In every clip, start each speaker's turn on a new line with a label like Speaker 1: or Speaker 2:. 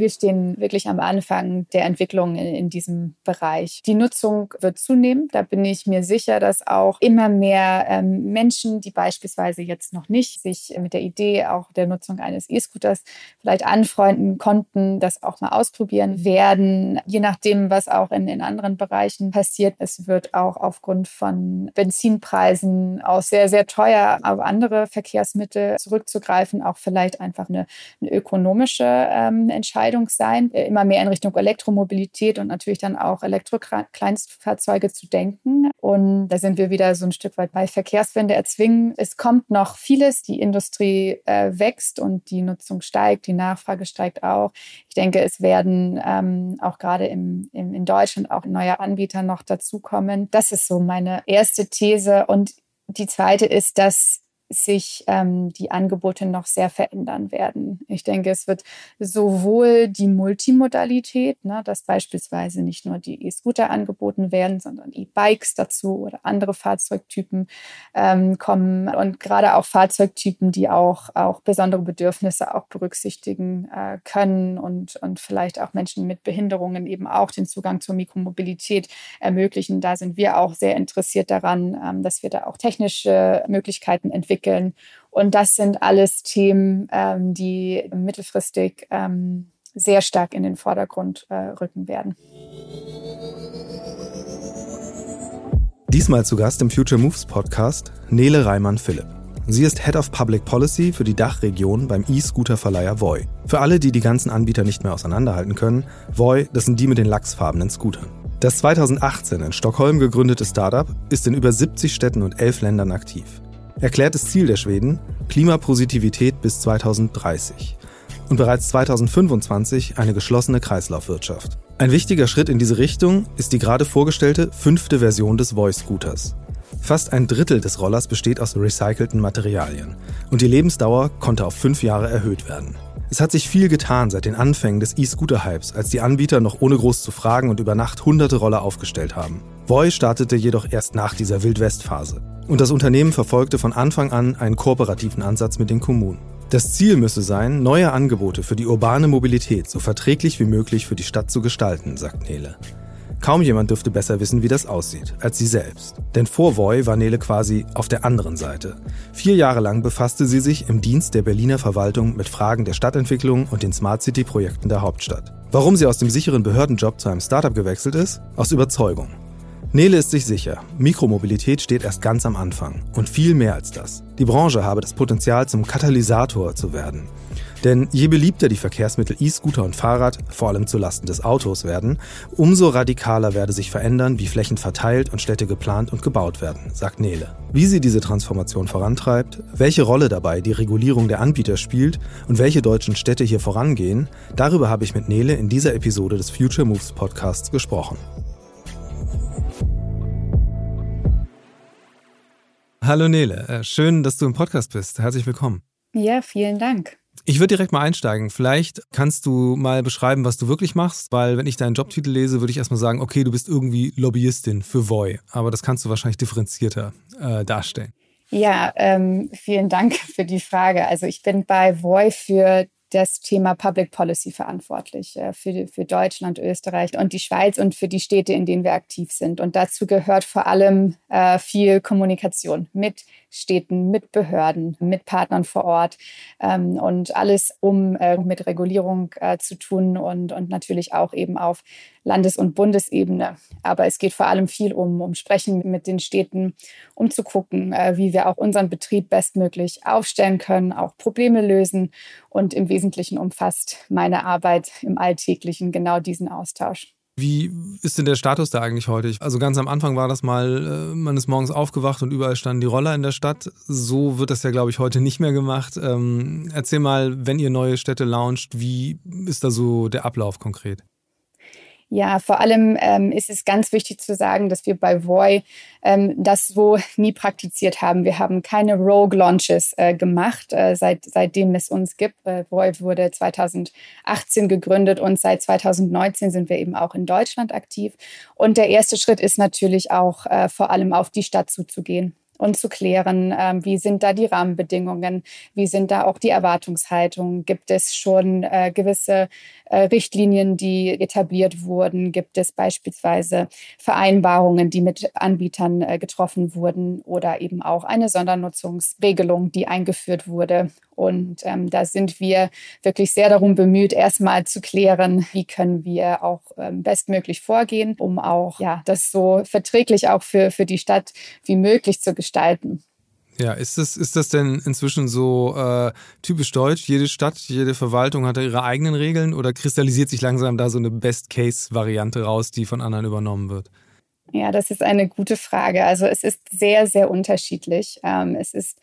Speaker 1: Wir stehen wirklich am Anfang der Entwicklung in, in, diesem Bereich. Die Nutzung wird zunehmen. Da bin ich mir sicher, dass auch immer mehr ähm, Menschen, die beispielsweise jetzt noch nicht sich mit der Idee auch der Nutzung eines E-Scooters vielleicht anfreunden konnten, das auch mal ausprobieren werden. Je nachdem, was auch in den anderen Bereichen passiert. Es wird auch aufgrund von Benzinpreisen auch sehr, sehr teuer auf andere Verkehrsmittel zurückzugreifen. Auch vielleicht einfach eine, eine ökonomische ähm, Entscheidung Entscheidung sein, äh, immer mehr in Richtung Elektromobilität und natürlich dann auch Elektrokleinstfahrzeuge zu denken. Und da sind wir wieder so ein Stück weit bei Verkehrswende erzwingen. Es kommt noch vieles. Die Industrie äh, wächst und die Nutzung steigt, die Nachfrage steigt auch. Ich denke, es werden ähm, auch gerade im, im, in Deutschland auch neue Anbieter noch dazukommen. Das ist so meine erste These. Und die zweite ist, dass sich ähm, die Angebote noch sehr verändern werden. Ich denke, es wird sowohl die Multimodalität, ne, dass beispielsweise nicht nur die E-Scooter angeboten werden, sondern E-Bikes dazu oder andere Fahrzeugtypen ähm, kommen und gerade auch Fahrzeugtypen, die auch, auch besondere Bedürfnisse auch berücksichtigen äh, können und, und vielleicht auch Menschen mit Behinderungen eben auch den Zugang zur Mikromobilität ermöglichen. Da sind wir auch sehr interessiert daran, ähm, dass wir da auch technische Möglichkeiten entwickeln entwickeln. Und das sind alles Themen, ähm, die mittelfristig ähm, sehr stark in den Vordergrund äh, rücken werden.
Speaker 2: Diesmal zu Gast im Future Moves Podcast Nele Reimann-Philipp. Sie ist Head of Public Policy für die Dachregion beim E-Scooter-Verleiher Voi. Für alle, die die ganzen Anbieter nicht mehr auseinanderhalten können, Voi, das sind die mit den lachsfarbenen Scootern. Das 2018 in Stockholm gegründete Startup ist in über 70 Städten und 11 Ländern aktiv. Erklärtes Ziel der Schweden Klimapositivität bis 2030 und bereits 2025 eine geschlossene Kreislaufwirtschaft. Ein wichtiger Schritt in diese Richtung ist die gerade vorgestellte fünfte Version des Voice-Scooters. Fast ein Drittel des Rollers besteht aus recycelten Materialien und die Lebensdauer konnte auf fünf Jahre erhöht werden. Es hat sich viel getan seit den Anfängen des E-Scooter-Hypes, als die Anbieter noch ohne groß zu fragen und über Nacht hunderte Roller aufgestellt haben. Voi startete jedoch erst nach dieser Wildwest-Phase. Und das Unternehmen verfolgte von Anfang an einen kooperativen Ansatz mit den Kommunen. Das Ziel müsse sein, neue Angebote für die urbane Mobilität so verträglich wie möglich für die Stadt zu gestalten, sagt Nele. Kaum jemand dürfte besser wissen, wie das aussieht, als sie selbst. Denn vor Voy war Nele quasi auf der anderen Seite. Vier Jahre lang befasste sie sich im Dienst der Berliner Verwaltung mit Fragen der Stadtentwicklung und den Smart City-Projekten der Hauptstadt. Warum sie aus dem sicheren Behördenjob zu einem Startup gewechselt ist? Aus Überzeugung. Nele ist sich sicher, Mikromobilität steht erst ganz am Anfang und viel mehr als das. Die Branche habe das Potenzial zum Katalysator zu werden. Denn je beliebter die Verkehrsmittel E-Scooter und Fahrrad, vor allem zulasten des Autos werden, umso radikaler werde sich verändern, wie Flächen verteilt und Städte geplant und gebaut werden, sagt Nele. Wie sie diese Transformation vorantreibt, welche Rolle dabei die Regulierung der Anbieter spielt und welche deutschen Städte hier vorangehen, darüber habe ich mit Nele in dieser Episode des Future Moves Podcasts gesprochen. Hallo Nele, äh, schön, dass du im Podcast bist. Herzlich willkommen.
Speaker 1: Ja, vielen Dank.
Speaker 2: Ich würde direkt mal einsteigen. Vielleicht kannst du mal beschreiben, was du wirklich machst, weil wenn ich deinen Jobtitel lese, würde ich erstmal sagen, okay, du bist irgendwie Lobbyistin für Voi, aber das kannst du wahrscheinlich differenzierter äh, darstellen.
Speaker 1: Ja, ähm, vielen Dank für die Frage. Also ich bin bei Voi für das Thema Public Policy verantwortlich äh, für, für Deutschland, Österreich und die Schweiz und für die Städte, in denen wir aktiv sind. Und dazu gehört vor allem äh, viel Kommunikation mit Städten, mit Behörden, mit Partnern vor Ort ähm, und alles, um äh, mit Regulierung äh, zu tun und, und natürlich auch eben auf Landes- und Bundesebene. Aber es geht vor allem viel um, um Sprechen mit den Städten, um zu gucken, äh, wie wir auch unseren Betrieb bestmöglich aufstellen können, auch Probleme lösen. Und im Wesentlichen umfasst meine Arbeit im Alltäglichen genau diesen Austausch.
Speaker 2: Wie ist denn der Status da eigentlich heute? Also ganz am Anfang war das mal, äh, man ist morgens aufgewacht und überall standen die Roller in der Stadt. So wird das ja, glaube ich, heute nicht mehr gemacht. Ähm, erzähl mal, wenn ihr neue Städte launcht, wie ist da so der Ablauf konkret?
Speaker 1: Ja, vor allem ähm, ist es ganz wichtig zu sagen, dass wir bei Voy ähm, das so nie praktiziert haben. Wir haben keine Rogue Launches äh, gemacht, äh, seit, seitdem es uns gibt. Äh, Voy wurde 2018 gegründet und seit 2019 sind wir eben auch in Deutschland aktiv. Und der erste Schritt ist natürlich auch äh, vor allem auf die Stadt zuzugehen und zu klären, ähm, wie sind da die Rahmenbedingungen, wie sind da auch die Erwartungshaltungen, gibt es schon äh, gewisse äh, Richtlinien, die etabliert wurden, gibt es beispielsweise Vereinbarungen, die mit Anbietern äh, getroffen wurden oder eben auch eine Sondernutzungsregelung, die eingeführt wurde. Und ähm, da sind wir wirklich sehr darum bemüht, erstmal zu klären, wie können wir auch ähm, bestmöglich vorgehen, um auch ja, das so verträglich auch für, für die Stadt wie möglich zu gestalten.
Speaker 2: Ja, ist das, ist das denn inzwischen so äh, typisch deutsch? Jede Stadt, jede Verwaltung hat ihre eigenen Regeln oder kristallisiert sich langsam da so eine Best-Case-Variante raus, die von anderen übernommen wird?
Speaker 1: Ja, das ist eine gute Frage. Also es ist sehr, sehr unterschiedlich. Ähm, es ist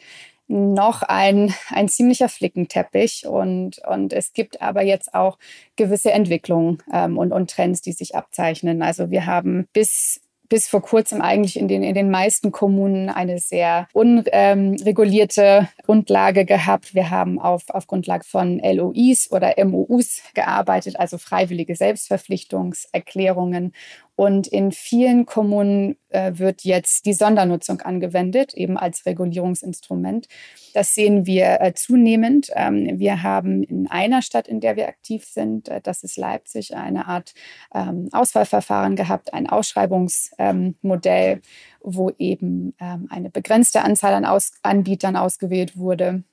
Speaker 1: noch ein, ein ziemlicher Flickenteppich und, und es gibt aber jetzt auch gewisse Entwicklungen ähm, und, und Trends, die sich abzeichnen. Also wir haben bis bis vor kurzem eigentlich in den, in den meisten Kommunen eine sehr unregulierte ähm, Grundlage gehabt. Wir haben auf, auf Grundlage von LOIs oder MOUs gearbeitet, also freiwillige Selbstverpflichtungserklärungen. Und in vielen Kommunen äh, wird jetzt die Sondernutzung angewendet, eben als Regulierungsinstrument. Das sehen wir äh, zunehmend. Ähm, wir haben in einer Stadt, in der wir aktiv sind, äh, das ist Leipzig, eine Art ähm, Auswahlverfahren gehabt, ein Ausschreibungsmodell, ähm, wo eben ähm, eine begrenzte Anzahl an Aus Anbietern ausgewählt wurde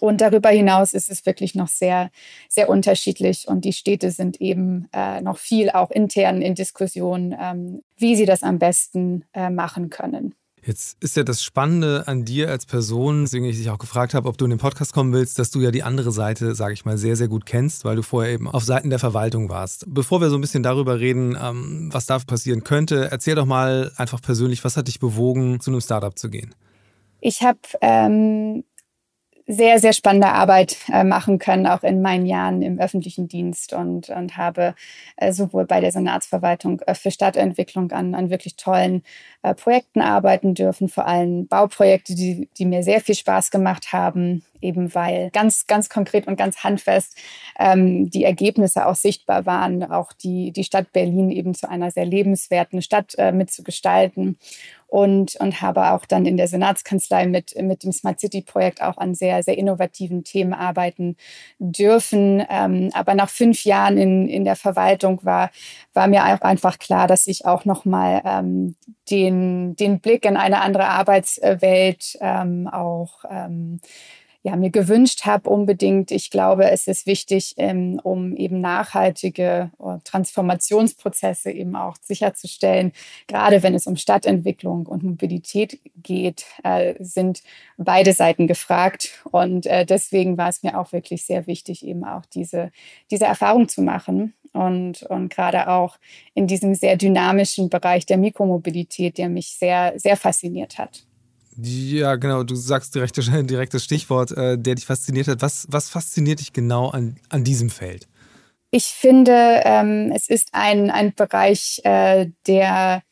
Speaker 1: und darüber hinaus ist es wirklich noch sehr, sehr unterschiedlich. Und die Städte sind eben äh, noch viel auch intern in Diskussion, ähm, wie sie das am besten äh, machen können.
Speaker 2: Jetzt ist ja das Spannende an dir als Person, deswegen ich dich auch gefragt habe, ob du in den Podcast kommen willst, dass du ja die andere Seite, sage ich mal, sehr, sehr gut kennst, weil du vorher eben auf Seiten der Verwaltung warst. Bevor wir so ein bisschen darüber reden, ähm, was da passieren könnte, erzähl doch mal einfach persönlich, was hat dich bewogen, zu einem Startup zu gehen?
Speaker 1: Ich habe ähm, sehr, sehr spannende Arbeit äh, machen können, auch in meinen Jahren im öffentlichen Dienst und, und habe äh, sowohl bei der Senatsverwaltung äh, für Stadtentwicklung an, an wirklich tollen Projekten arbeiten dürfen, vor allem Bauprojekte, die, die mir sehr viel Spaß gemacht haben, eben weil ganz, ganz konkret und ganz handfest ähm, die Ergebnisse auch sichtbar waren, auch die, die Stadt Berlin eben zu einer sehr lebenswerten Stadt mitzugestalten und, und habe auch dann in der Senatskanzlei mit, mit dem Smart City Projekt auch an sehr, sehr innovativen Themen arbeiten dürfen. Ähm, aber nach fünf Jahren in, in der Verwaltung war, war mir auch einfach klar, dass ich auch nochmal ähm, den, den Blick in eine andere Arbeitswelt ähm, auch ähm, ja, mir gewünscht habe unbedingt. Ich glaube, es ist wichtig, ähm, um eben nachhaltige äh, Transformationsprozesse eben auch sicherzustellen. Gerade wenn es um Stadtentwicklung und Mobilität geht, äh, sind beide Seiten gefragt. Und äh, deswegen war es mir auch wirklich sehr wichtig, eben auch diese, diese Erfahrung zu machen. Und, und gerade auch in diesem sehr dynamischen Bereich der Mikromobilität, der mich sehr, sehr fasziniert hat.
Speaker 2: Ja, genau, du sagst direkt, direktes Stichwort, äh, der dich fasziniert hat. Was, was fasziniert dich genau an, an diesem Feld?
Speaker 1: Ich finde, ähm, es ist ein, ein Bereich, äh, der,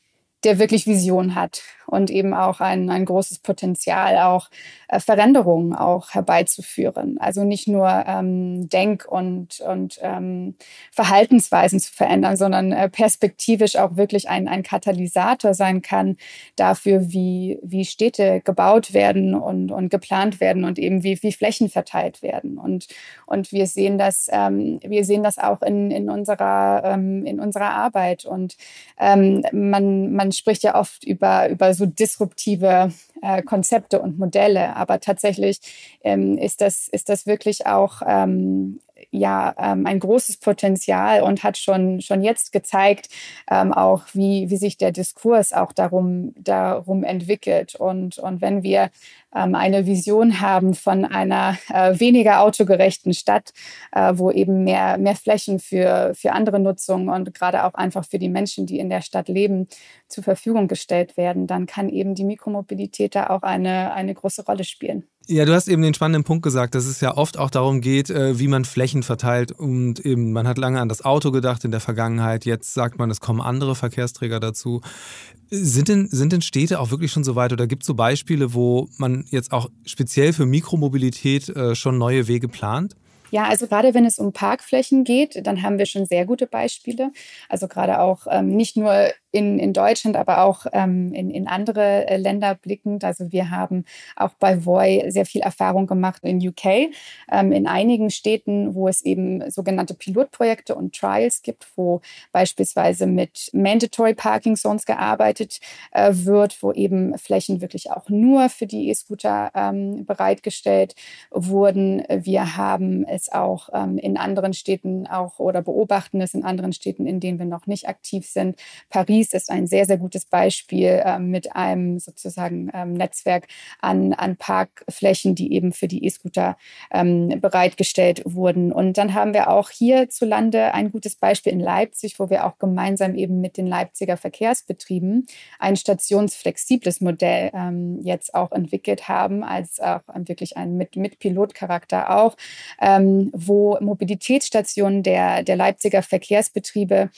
Speaker 1: der wirklich Vision hat und eben auch ein, ein großes Potenzial, auch äh, Veränderungen auch herbeizuführen. Also nicht nur ähm, Denk- und, und ähm, Verhaltensweisen zu verändern, sondern äh, perspektivisch auch wirklich ein, ein Katalysator sein kann dafür, wie, wie Städte gebaut werden und, und geplant werden und eben wie, wie Flächen verteilt werden. Und, und wir sehen das, ähm, wir sehen das auch in, in, unserer, ähm, in unserer Arbeit. Und ähm, man, man spricht ja oft über, über so disruptive äh, Konzepte und Modelle. Aber tatsächlich ähm, ist, das, ist das wirklich auch ähm, ja ähm, ein großes Potenzial und hat schon, schon jetzt gezeigt, ähm, auch wie, wie sich der Diskurs auch darum, darum entwickelt. Und, und wenn wir eine Vision haben von einer äh, weniger autogerechten Stadt, äh, wo eben mehr, mehr Flächen für, für andere Nutzungen und gerade auch einfach für die Menschen, die in der Stadt leben, zur Verfügung gestellt werden, dann kann eben die Mikromobilität da auch eine, eine große Rolle spielen.
Speaker 2: Ja, du hast eben den spannenden Punkt gesagt, dass es ja oft auch darum geht, äh, wie man Flächen verteilt. Und eben, man hat lange an das Auto gedacht in der Vergangenheit. Jetzt sagt man, es kommen andere Verkehrsträger dazu. Sind denn, sind denn Städte auch wirklich schon so weit oder gibt es so Beispiele, wo man jetzt auch speziell für Mikromobilität äh, schon neue Wege plant?
Speaker 1: Ja, also gerade wenn es um Parkflächen geht, dann haben wir schon sehr gute Beispiele. Also gerade auch ähm, nicht nur in, in Deutschland, aber auch ähm, in, in andere äh, Länder blickend. Also wir haben auch bei Voi sehr viel Erfahrung gemacht in UK, ähm, in einigen Städten, wo es eben sogenannte Pilotprojekte und Trials gibt, wo beispielsweise mit Mandatory Parking Zones gearbeitet äh, wird, wo eben Flächen wirklich auch nur für die E-Scooter ähm, bereitgestellt wurden. Wir haben es auch ähm, in anderen Städten auch oder beobachten es in anderen Städten, in denen wir noch nicht aktiv sind. Paris Paris ist ein sehr, sehr gutes Beispiel äh, mit einem sozusagen ähm, Netzwerk an, an Parkflächen, die eben für die E-Scooter ähm, bereitgestellt wurden. Und dann haben wir auch hierzulande ein gutes Beispiel in Leipzig, wo wir auch gemeinsam eben mit den Leipziger Verkehrsbetrieben ein stationsflexibles Modell ähm, jetzt auch entwickelt haben, als auch wirklich ein mit, mit Pilotcharakter auch, ähm, wo Mobilitätsstationen der, der Leipziger Verkehrsbetriebe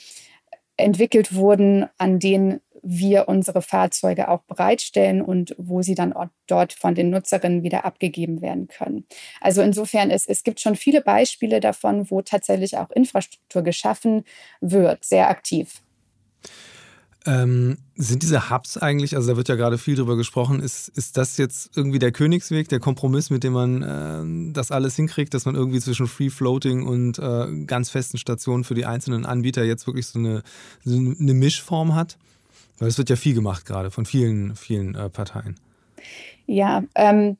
Speaker 1: entwickelt wurden, an denen wir unsere Fahrzeuge auch bereitstellen und wo sie dann dort von den Nutzerinnen wieder abgegeben werden können. Also insofern, es, es gibt schon viele Beispiele davon, wo tatsächlich auch Infrastruktur geschaffen wird, sehr aktiv.
Speaker 2: Ähm, sind diese Hubs eigentlich, also da wird ja gerade viel drüber gesprochen, ist, ist das jetzt irgendwie der Königsweg, der Kompromiss, mit dem man äh, das alles hinkriegt, dass man irgendwie zwischen Free Floating und äh, ganz festen Stationen für die einzelnen Anbieter jetzt wirklich so eine, so eine Mischform hat? Weil es wird ja viel gemacht gerade von vielen, vielen äh, Parteien.
Speaker 1: Ja, ähm,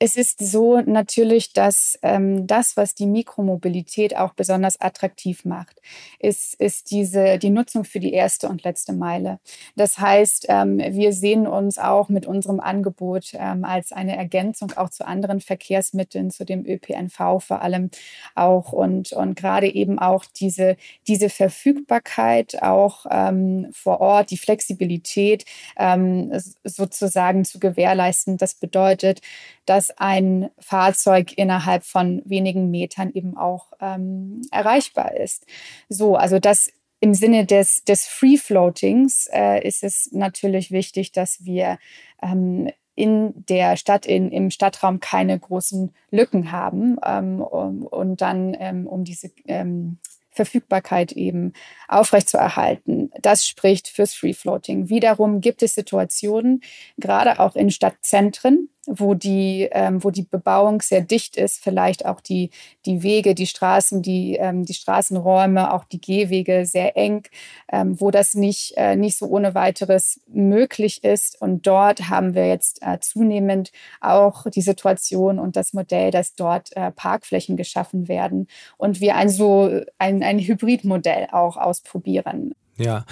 Speaker 1: es ist so natürlich, dass ähm, das, was die Mikromobilität auch besonders attraktiv macht, ist, ist diese, die Nutzung für die erste und letzte Meile. Das heißt, ähm, wir sehen uns auch mit unserem Angebot ähm, als eine Ergänzung auch zu anderen Verkehrsmitteln, zu dem ÖPNV vor allem auch und, und gerade eben auch diese, diese Verfügbarkeit auch ähm, vor Ort, die Flexibilität ähm, sozusagen zu gewährleisten. Das bedeutet, dass ein Fahrzeug innerhalb von wenigen Metern eben auch ähm, erreichbar ist. So, also das im Sinne des, des Free Floatings äh, ist es natürlich wichtig, dass wir ähm, in der Stadt, in, im Stadtraum keine großen Lücken haben ähm, um, und dann ähm, um diese ähm, Verfügbarkeit eben aufrechtzuerhalten. Das spricht fürs Free Floating. Wiederum gibt es Situationen, gerade auch in Stadtzentren, wo die, ähm, wo die Bebauung sehr dicht ist, vielleicht auch die, die Wege, die Straßen, die, ähm, die Straßenräume, auch die Gehwege sehr eng, ähm, wo das nicht, äh, nicht so ohne weiteres möglich ist. Und dort haben wir jetzt äh, zunehmend auch die Situation und das Modell, dass dort äh, Parkflächen geschaffen werden und wir ein so ein, ein Hybridmodell auch ausprobieren.
Speaker 2: Ja,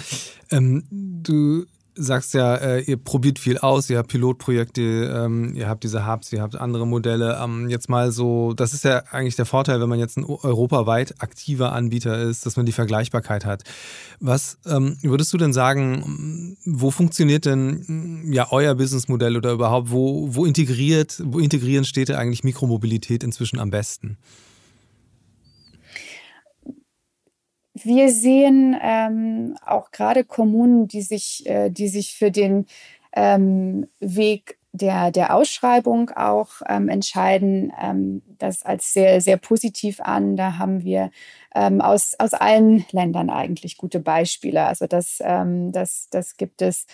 Speaker 2: ähm, du sagst ja, äh, ihr probiert viel aus, ihr habt Pilotprojekte, ähm, ihr habt diese Hubs, ihr habt andere Modelle. Ähm, jetzt mal so, das ist ja eigentlich der Vorteil, wenn man jetzt ein europaweit aktiver Anbieter ist, dass man die Vergleichbarkeit hat. Was ähm, würdest du denn sagen, wo funktioniert denn ja euer Businessmodell oder überhaupt, wo, wo integriert, wo integrieren Städte eigentlich Mikromobilität inzwischen am besten?
Speaker 1: Wir sehen ähm, auch gerade Kommunen, die sich, äh, die sich für den ähm, Weg der, der Ausschreibung auch ähm, entscheiden, ähm, das als sehr, sehr positiv an. Da haben wir ähm, aus, aus allen Ländern eigentlich gute Beispiele. Also das, ähm, das, das gibt es.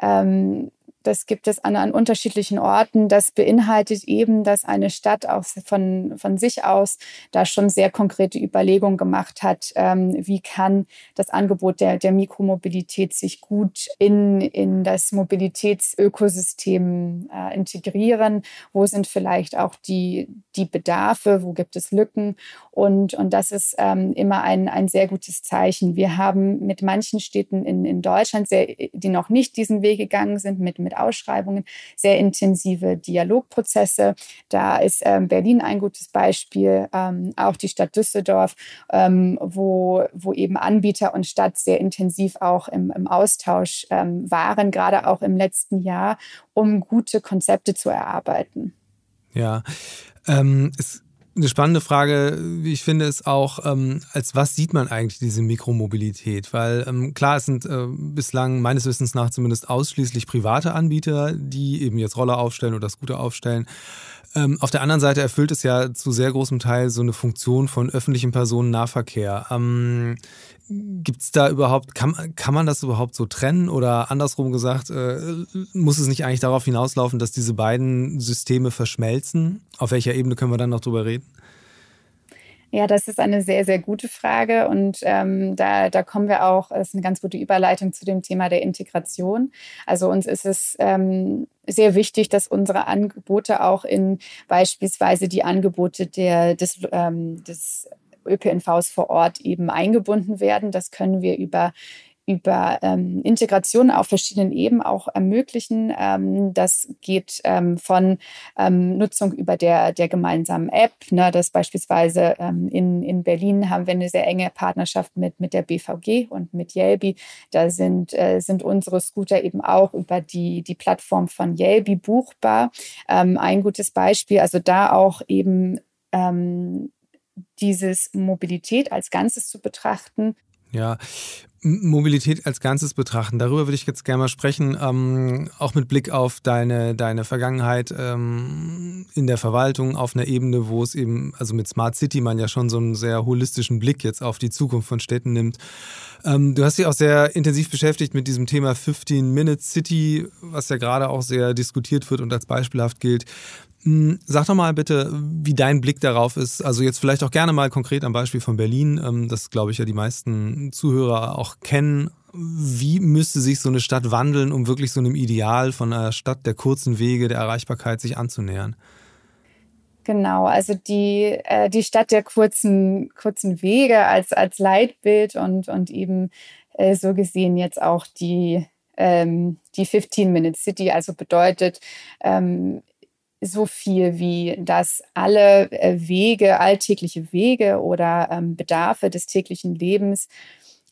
Speaker 1: Ähm, das gibt es an, an unterschiedlichen Orten. Das beinhaltet eben, dass eine Stadt auch von, von sich aus da schon sehr konkrete Überlegungen gemacht hat, ähm, wie kann das Angebot der, der Mikromobilität sich gut in, in das Mobilitätsökosystem äh, integrieren, wo sind vielleicht auch die, die Bedarfe, wo gibt es Lücken und, und das ist ähm, immer ein, ein sehr gutes Zeichen. Wir haben mit manchen Städten in, in Deutschland, sehr, die noch nicht diesen Weg gegangen sind, mit, mit Ausschreibungen, sehr intensive Dialogprozesse. Da ist ähm, Berlin ein gutes Beispiel, ähm, auch die Stadt Düsseldorf, ähm, wo, wo eben Anbieter und Stadt sehr intensiv auch im, im Austausch ähm, waren, gerade auch im letzten Jahr, um gute Konzepte zu erarbeiten.
Speaker 2: Ja, ähm, es eine spannende Frage, wie ich finde, ist auch, ähm, als was sieht man eigentlich diese Mikromobilität? Weil ähm, klar, es sind äh, bislang meines Wissens nach zumindest ausschließlich private Anbieter, die eben jetzt Roller aufstellen oder Scooter aufstellen. Ähm, auf der anderen Seite erfüllt es ja zu sehr großem Teil so eine Funktion von öffentlichem Personennahverkehr. Gibt es da überhaupt, kann, kann man das überhaupt so trennen oder andersrum gesagt, äh, muss es nicht eigentlich darauf hinauslaufen, dass diese beiden Systeme verschmelzen? Auf welcher Ebene können wir dann noch drüber reden?
Speaker 1: Ja, das ist eine sehr, sehr gute Frage und ähm, da, da kommen wir auch, das ist eine ganz gute Überleitung zu dem Thema der Integration. Also uns ist es ähm, sehr wichtig, dass unsere Angebote auch in beispielsweise die Angebote der, des, ähm, des ÖPNVs vor Ort eben eingebunden werden. Das können wir über über ähm, Integration auf verschiedenen Ebenen auch ermöglichen. Ähm, das geht ähm, von ähm, Nutzung über der, der gemeinsamen App, ne, das beispielsweise ähm, in, in Berlin haben wir eine sehr enge Partnerschaft mit, mit der BVG und mit Yelby. Da sind, äh, sind unsere Scooter eben auch über die, die Plattform von Yelby buchbar. Ähm, ein gutes Beispiel, also da auch eben dieses Mobilität als Ganzes zu betrachten.
Speaker 2: Ja, Mobilität als Ganzes betrachten. Darüber würde ich jetzt gerne mal sprechen, ähm, auch mit Blick auf deine, deine Vergangenheit ähm, in der Verwaltung auf einer Ebene, wo es eben, also mit Smart City man ja schon so einen sehr holistischen Blick jetzt auf die Zukunft von Städten nimmt. Ähm, du hast dich auch sehr intensiv beschäftigt mit diesem Thema 15-Minute-City, was ja gerade auch sehr diskutiert wird und als beispielhaft gilt. Hm, sag doch mal bitte, wie dein Blick darauf ist. Also jetzt vielleicht auch gerne mal konkret am Beispiel von Berlin, ähm, das glaube ich ja die meisten Zuhörer auch kennen. Wie müsste sich so eine Stadt wandeln, um wirklich so einem Ideal von einer Stadt der kurzen Wege, der Erreichbarkeit sich anzunähern?
Speaker 1: Genau, also die, äh, die Stadt der kurzen, kurzen Wege als, als Leitbild und, und eben äh, so gesehen jetzt auch die, ähm, die 15-Minute-City, also bedeutet, ähm, so viel wie, dass alle äh, Wege, alltägliche Wege oder ähm, Bedarfe des täglichen Lebens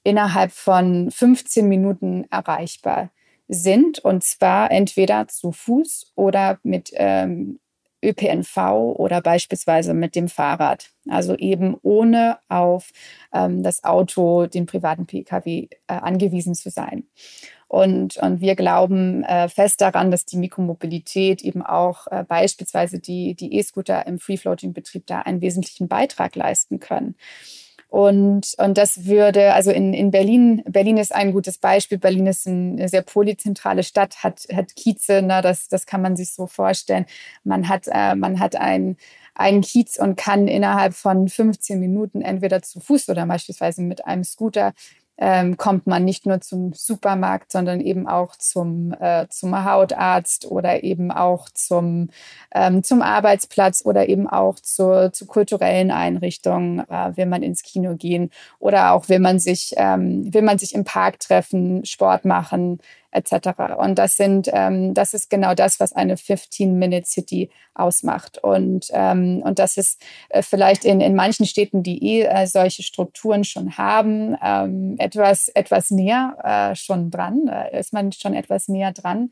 Speaker 1: innerhalb von 15 Minuten erreichbar sind. Und zwar entweder zu Fuß oder mit ähm, ÖPNV oder beispielsweise mit dem Fahrrad. Also eben ohne auf ähm, das Auto, den privaten Pkw äh, angewiesen zu sein. Und, und wir glauben äh, fest daran, dass die Mikromobilität eben auch äh, beispielsweise die, die E-Scooter im Free-Floating-Betrieb da einen wesentlichen Beitrag leisten können. Und, und das würde, also in, in Berlin, Berlin ist ein gutes Beispiel. Berlin ist eine sehr polyzentrale Stadt, hat, hat Kieze, ne, das, das kann man sich so vorstellen. Man hat, äh, man hat ein, einen Kiez und kann innerhalb von 15 Minuten entweder zu Fuß oder beispielsweise mit einem Scooter ähm, kommt man nicht nur zum Supermarkt, sondern eben auch zum, äh, zum Hautarzt oder eben auch zum, ähm, zum Arbeitsplatz oder eben auch zur, zu kulturellen Einrichtungen, äh, will man ins Kino gehen oder auch will man sich, ähm, will man sich im Park treffen, Sport machen, etc. Und das sind, ähm, das ist genau das, was eine 15-Minute-City ausmacht. Und, ähm, und das ist äh, vielleicht in, in manchen Städten, die eh äh, solche Strukturen schon haben, ähm, etwas, etwas näher äh, schon dran, ist man schon etwas näher dran.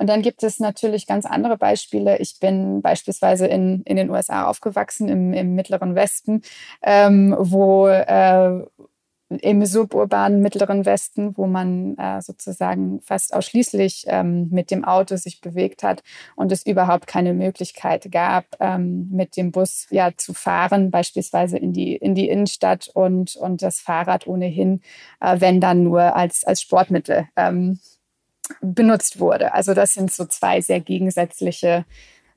Speaker 1: Und dann gibt es natürlich ganz andere Beispiele. Ich bin beispielsweise in, in den USA aufgewachsen, im, im Mittleren Westen, ähm, wo, äh, im suburbanen Mittleren Westen, wo man äh, sozusagen fast ausschließlich ähm, mit dem Auto sich bewegt hat und es überhaupt keine Möglichkeit gab, ähm, mit dem Bus ja zu fahren, beispielsweise in die, in die Innenstadt und, und das Fahrrad ohnehin, äh, wenn dann nur als, als Sportmittel ähm, benutzt wurde. Also das sind so zwei sehr gegensätzliche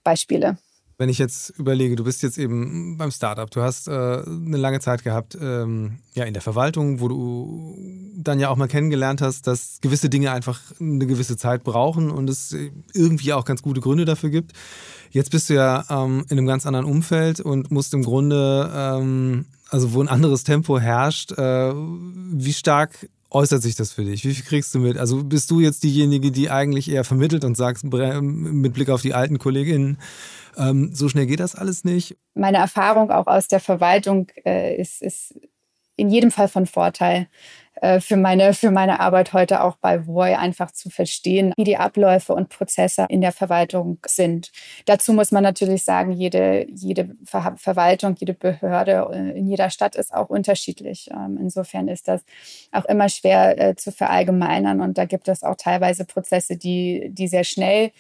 Speaker 1: Beispiele
Speaker 2: wenn ich jetzt überlege, du bist jetzt eben beim Startup, du hast äh, eine lange Zeit gehabt ähm, ja, in der Verwaltung, wo du dann ja auch mal kennengelernt hast, dass gewisse Dinge einfach eine gewisse Zeit brauchen und es irgendwie auch ganz gute Gründe dafür gibt. Jetzt bist du ja ähm, in einem ganz anderen Umfeld und musst im Grunde, ähm, also wo ein anderes Tempo herrscht, äh, wie stark äußert sich das für dich? Wie viel kriegst du mit? Also bist du jetzt diejenige, die eigentlich eher vermittelt und sagst, mit Blick auf die alten Kolleginnen, ähm, so schnell geht das alles nicht?
Speaker 1: Meine Erfahrung auch aus der Verwaltung äh, ist, ist in jedem Fall von Vorteil. Äh, für meine, für meine Arbeit heute auch bei Voy einfach zu verstehen, wie die Abläufe und Prozesse in der Verwaltung sind. Dazu muss man natürlich sagen, jede, jede Ver Verwaltung, jede Behörde äh, in jeder Stadt ist auch unterschiedlich. Ähm, insofern ist das auch immer schwer äh, zu verallgemeinern und da gibt es auch teilweise Prozesse, die, die sehr schnell,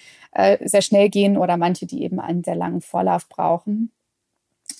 Speaker 1: sehr schnell gehen oder manche, die eben einen sehr langen Vorlauf brauchen.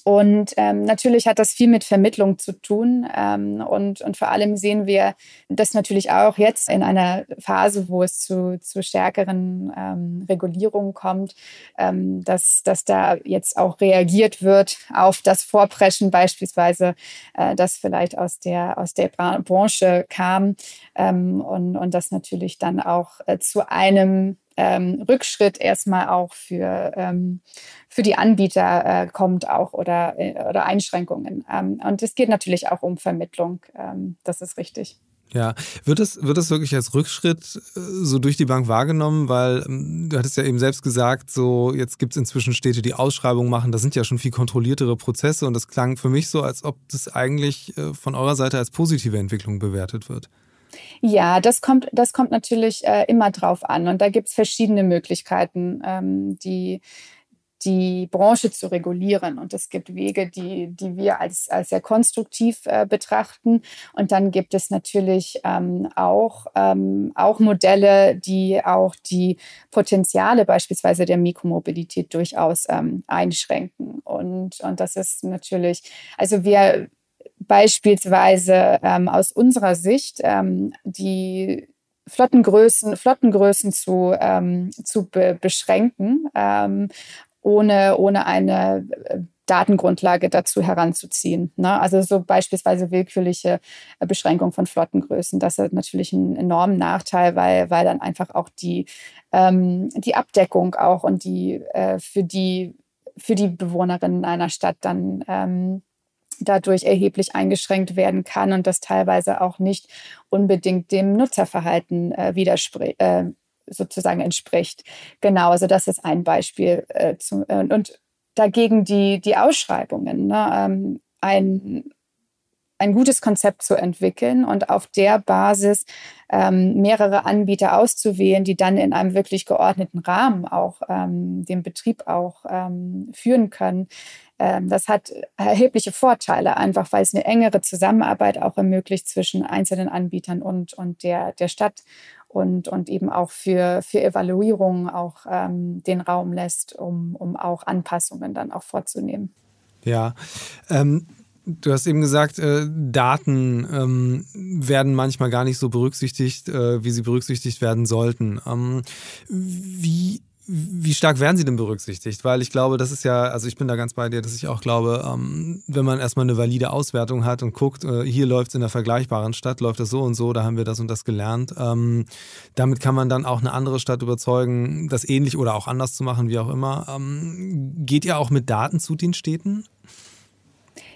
Speaker 1: Und ähm, natürlich hat das viel mit Vermittlung zu tun. Ähm, und, und vor allem sehen wir das natürlich auch jetzt in einer Phase, wo es zu, zu stärkeren ähm, Regulierungen kommt, ähm, dass, dass da jetzt auch reagiert wird auf das Vorpreschen beispielsweise, äh, das vielleicht aus der, aus der Branche kam ähm, und, und das natürlich dann auch äh, zu einem ähm, Rückschritt erstmal auch für, ähm, für die Anbieter äh, kommt auch oder, äh, oder Einschränkungen. Ähm, und es geht natürlich auch um Vermittlung. Ähm, das ist richtig.
Speaker 2: Ja, wird es, wird es wirklich als Rückschritt äh, so durch die Bank wahrgenommen? Weil ähm, du hattest ja eben selbst gesagt, so jetzt gibt es inzwischen Städte, die Ausschreibungen machen. Das sind ja schon viel kontrolliertere Prozesse und das klang für mich so, als ob das eigentlich äh, von eurer Seite als positive Entwicklung bewertet wird.
Speaker 1: Ja, das kommt, das kommt natürlich äh, immer drauf an. Und da gibt es verschiedene Möglichkeiten, ähm, die, die Branche zu regulieren. Und es gibt Wege, die, die wir als, als sehr konstruktiv äh, betrachten. Und dann gibt es natürlich ähm, auch, ähm, auch Modelle, die auch die Potenziale beispielsweise der Mikromobilität durchaus ähm, einschränken. Und, und das ist natürlich, also wir, beispielsweise ähm, aus unserer Sicht ähm, die Flottengrößen, Flottengrößen zu, ähm, zu be beschränken, ähm, ohne, ohne eine äh, Datengrundlage dazu heranzuziehen. Ne? Also so beispielsweise willkürliche äh, Beschränkung von Flottengrößen. Das ist natürlich ein enormen Nachteil, weil, weil dann einfach auch die, ähm, die Abdeckung auch und die äh, für die für die Bewohnerinnen einer Stadt dann ähm, dadurch erheblich eingeschränkt werden kann und das teilweise auch nicht unbedingt dem Nutzerverhalten äh, widerspricht. Äh, sozusagen entspricht. Genau, also das ist ein Beispiel. Äh, zu, äh, und dagegen die, die Ausschreibungen. Ne? Ähm, ein, ein gutes Konzept zu entwickeln und auf der Basis ähm, mehrere Anbieter auszuwählen, die dann in einem wirklich geordneten Rahmen auch ähm, den Betrieb auch ähm, führen können. Ähm, das hat erhebliche Vorteile, einfach weil es eine engere Zusammenarbeit auch ermöglicht zwischen einzelnen Anbietern und, und der, der Stadt und, und eben auch für, für Evaluierungen auch ähm, den Raum lässt, um, um auch Anpassungen dann auch vorzunehmen.
Speaker 2: Ja, ähm, Du hast eben gesagt, äh, Daten ähm, werden manchmal gar nicht so berücksichtigt, äh, wie sie berücksichtigt werden sollten. Ähm, wie, wie stark werden sie denn berücksichtigt? Weil ich glaube, das ist ja, also ich bin da ganz bei dir, dass ich auch glaube, ähm, wenn man erstmal eine valide Auswertung hat und guckt, äh, hier läuft es in einer vergleichbaren Stadt, läuft das so und so, da haben wir das und das gelernt. Ähm, damit kann man dann auch eine andere Stadt überzeugen, das ähnlich oder auch anders zu machen, wie auch immer. Ähm, geht ihr auch mit Daten zu den Städten?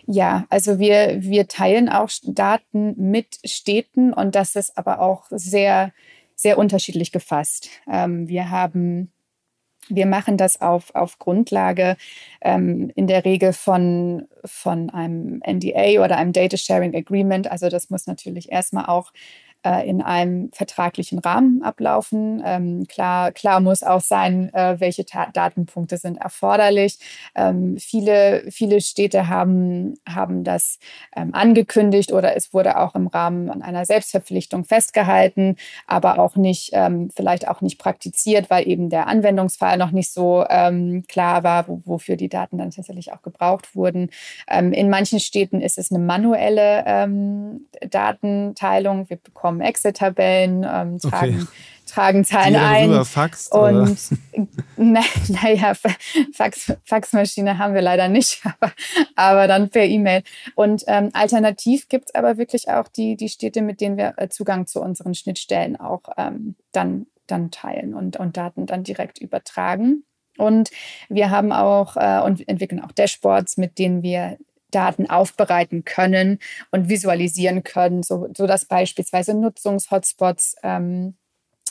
Speaker 1: Ja, also wir, wir teilen auch Daten mit Städten und das ist aber auch sehr, sehr unterschiedlich gefasst. Ähm, wir haben wir machen das auf, auf Grundlage ähm, in der Regel von, von einem NDA oder einem Data Sharing Agreement. Also das muss natürlich erstmal auch äh, in einem vertraglichen Rahmen ablaufen. Ähm, klar, klar muss auch sein, äh, welche Ta Datenpunkte sind erforderlich. Ähm, viele, viele Städte haben, haben das ähm, angekündigt oder es wurde auch im Rahmen einer Selbstverpflichtung festgehalten, aber auch nicht, ähm, vielleicht auch nicht praktiziert, weil eben der Anwendungsfall noch nicht so ähm, klar war, wo, wofür die Daten dann tatsächlich auch gebraucht wurden. Ähm, in manchen Städten ist es eine manuelle Datenteilung. Wir bekommen bekommen Excel-Tabellen, ähm, tragen, okay. tragen Zahlen ein.
Speaker 2: Faxt,
Speaker 1: und naja, na Fax, Faxmaschine haben wir leider nicht, aber, aber dann per E-Mail. Und ähm, alternativ gibt es aber wirklich auch die, die Städte, mit denen wir äh, Zugang zu unseren Schnittstellen auch ähm, dann, dann teilen und, und Daten dann direkt übertragen. Und wir haben auch äh, und entwickeln auch Dashboards, mit denen wir Daten aufbereiten können und visualisieren können, so, so dass beispielsweise Nutzungshotspots ähm,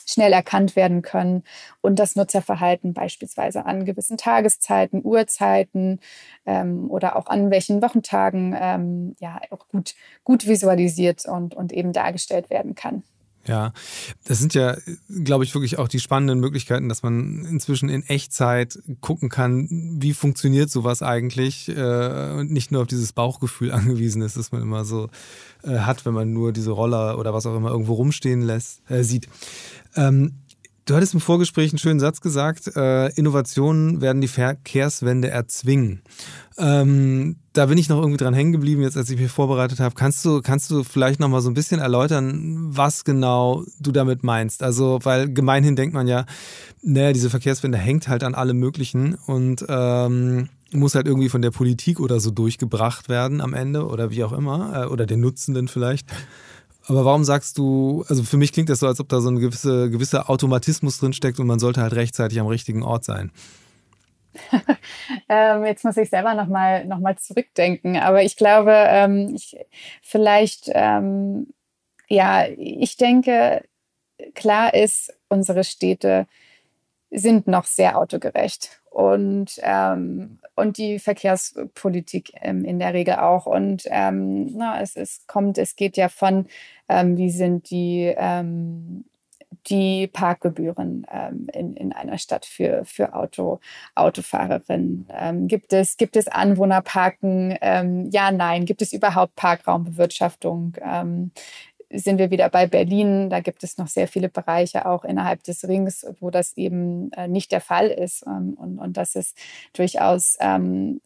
Speaker 1: schnell erkannt werden können und das Nutzerverhalten beispielsweise an gewissen Tageszeiten, Uhrzeiten ähm, oder auch an welchen Wochentagen ähm, ja auch gut, gut visualisiert und, und eben dargestellt werden kann.
Speaker 2: Ja, das sind ja, glaube ich, wirklich auch die spannenden Möglichkeiten, dass man inzwischen in Echtzeit gucken kann, wie funktioniert sowas eigentlich äh, und nicht nur auf dieses Bauchgefühl angewiesen ist, das man immer so äh, hat, wenn man nur diese Roller oder was auch immer irgendwo rumstehen lässt, äh, sieht. Ähm, du hattest im Vorgespräch einen schönen Satz gesagt, äh, Innovationen werden die Verkehrswende erzwingen. Ähm, da bin ich noch irgendwie dran hängen geblieben, jetzt als ich mich vorbereitet habe. Kannst du, kannst du vielleicht noch mal so ein bisschen erläutern, was genau du damit meinst? Also, weil gemeinhin denkt man ja, naja, diese Verkehrswende hängt halt an allem Möglichen und ähm, muss halt irgendwie von der Politik oder so durchgebracht werden am Ende oder wie auch immer, äh, oder den Nutzenden vielleicht. Aber warum sagst du, also für mich klingt das so, als ob da so ein gewisse, gewisser Automatismus drinsteckt und man sollte halt rechtzeitig am richtigen Ort sein.
Speaker 1: ähm, jetzt muss ich selber nochmal noch mal zurückdenken. Aber ich glaube, ähm, ich, vielleicht, ähm, ja, ich denke, klar ist, unsere Städte sind noch sehr autogerecht und, ähm, und die Verkehrspolitik ähm, in der Regel auch. Und ähm, na, es, es kommt, es geht ja von, ähm, wie sind die ähm, die Parkgebühren ähm, in, in einer Stadt für, für Auto, Autofahrerinnen? Ähm, gibt, es, gibt es Anwohnerparken? Ja, nein. Gibt es überhaupt Parkraumbewirtschaftung? Sind wir wieder bei Berlin. Da gibt es noch sehr viele Bereiche auch innerhalb des Rings, wo das eben äh, nicht der Fall ist. Ähm, und, und das ist durchaus ähm,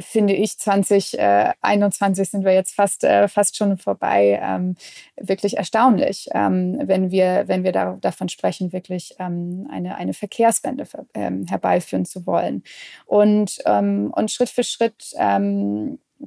Speaker 1: finde ich, 2021 sind wir jetzt fast, äh, fast schon vorbei, ähm, wirklich erstaunlich, ähm, wenn wir, wenn wir da, davon sprechen, wirklich ähm, eine, eine Verkehrswende ähm, herbeiführen zu wollen. Und, und Schritt für Schritt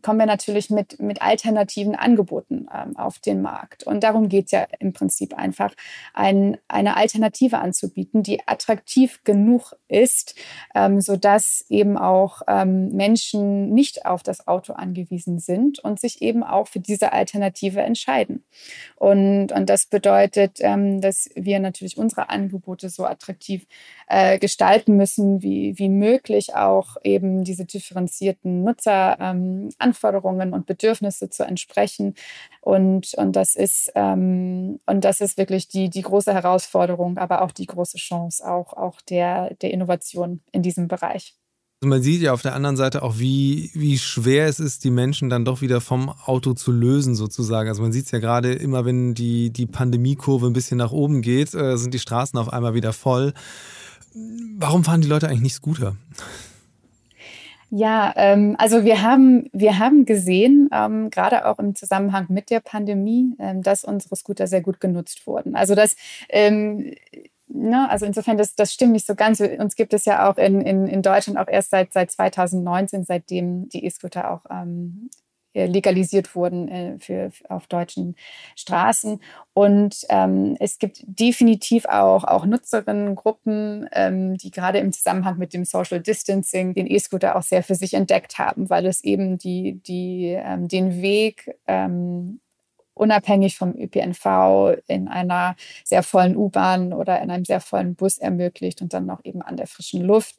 Speaker 1: kommen wir natürlich mit, mit alternativen Angeboten ähm, auf den Markt. Und darum geht es ja im Prinzip einfach, ein, eine Alternative anzubieten, die attraktiv genug ist, ähm, sodass eben auch ähm, Menschen nicht auf das Auto angewiesen sind und sich eben auch für diese Alternative entscheiden. Und, und das bedeutet, ähm, dass wir natürlich unsere Angebote so attraktiv äh, gestalten müssen, wie, wie möglich auch eben diese differenzierten Nutzer ähm, Anforderungen und Bedürfnisse zu entsprechen. Und, und, das, ist, ähm, und das ist wirklich die, die große Herausforderung, aber auch die große Chance auch, auch der, der Innovation in diesem Bereich.
Speaker 2: Also man sieht ja auf der anderen Seite auch, wie, wie schwer es ist, die Menschen dann doch wieder vom Auto zu lösen, sozusagen. Also man sieht es ja gerade immer, wenn die, die Pandemiekurve ein bisschen nach oben geht, äh, sind die Straßen auf einmal wieder voll. Warum fahren die Leute eigentlich nicht Scooter?
Speaker 1: Ja, ähm, also wir haben, wir haben gesehen, ähm, gerade auch im Zusammenhang mit der Pandemie, ähm, dass unsere Scooter sehr gut genutzt wurden. Also das ähm, Ne, also insofern, das, das stimmt nicht so ganz. Uns gibt es ja auch in, in, in Deutschland auch erst seit, seit 2019, seitdem die E-Scooter auch ähm, äh, legalisiert wurden äh, für, auf deutschen Straßen. Und ähm, es gibt definitiv auch, auch Nutzerinnengruppen, ähm, die gerade im Zusammenhang mit dem Social Distancing den E-Scooter auch sehr für sich entdeckt haben, weil es eben die, die, ähm, den Weg ähm, unabhängig vom ÖPNV in einer sehr vollen U-Bahn oder in einem sehr vollen Bus ermöglicht und dann noch eben an der frischen Luft.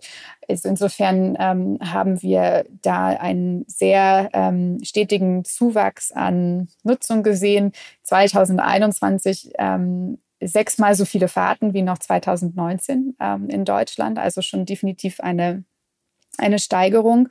Speaker 1: Also insofern ähm, haben wir da einen sehr ähm, stetigen Zuwachs an Nutzung gesehen. 2021 ähm, sechsmal so viele Fahrten wie noch 2019 ähm, in Deutschland, also schon definitiv eine, eine Steigerung.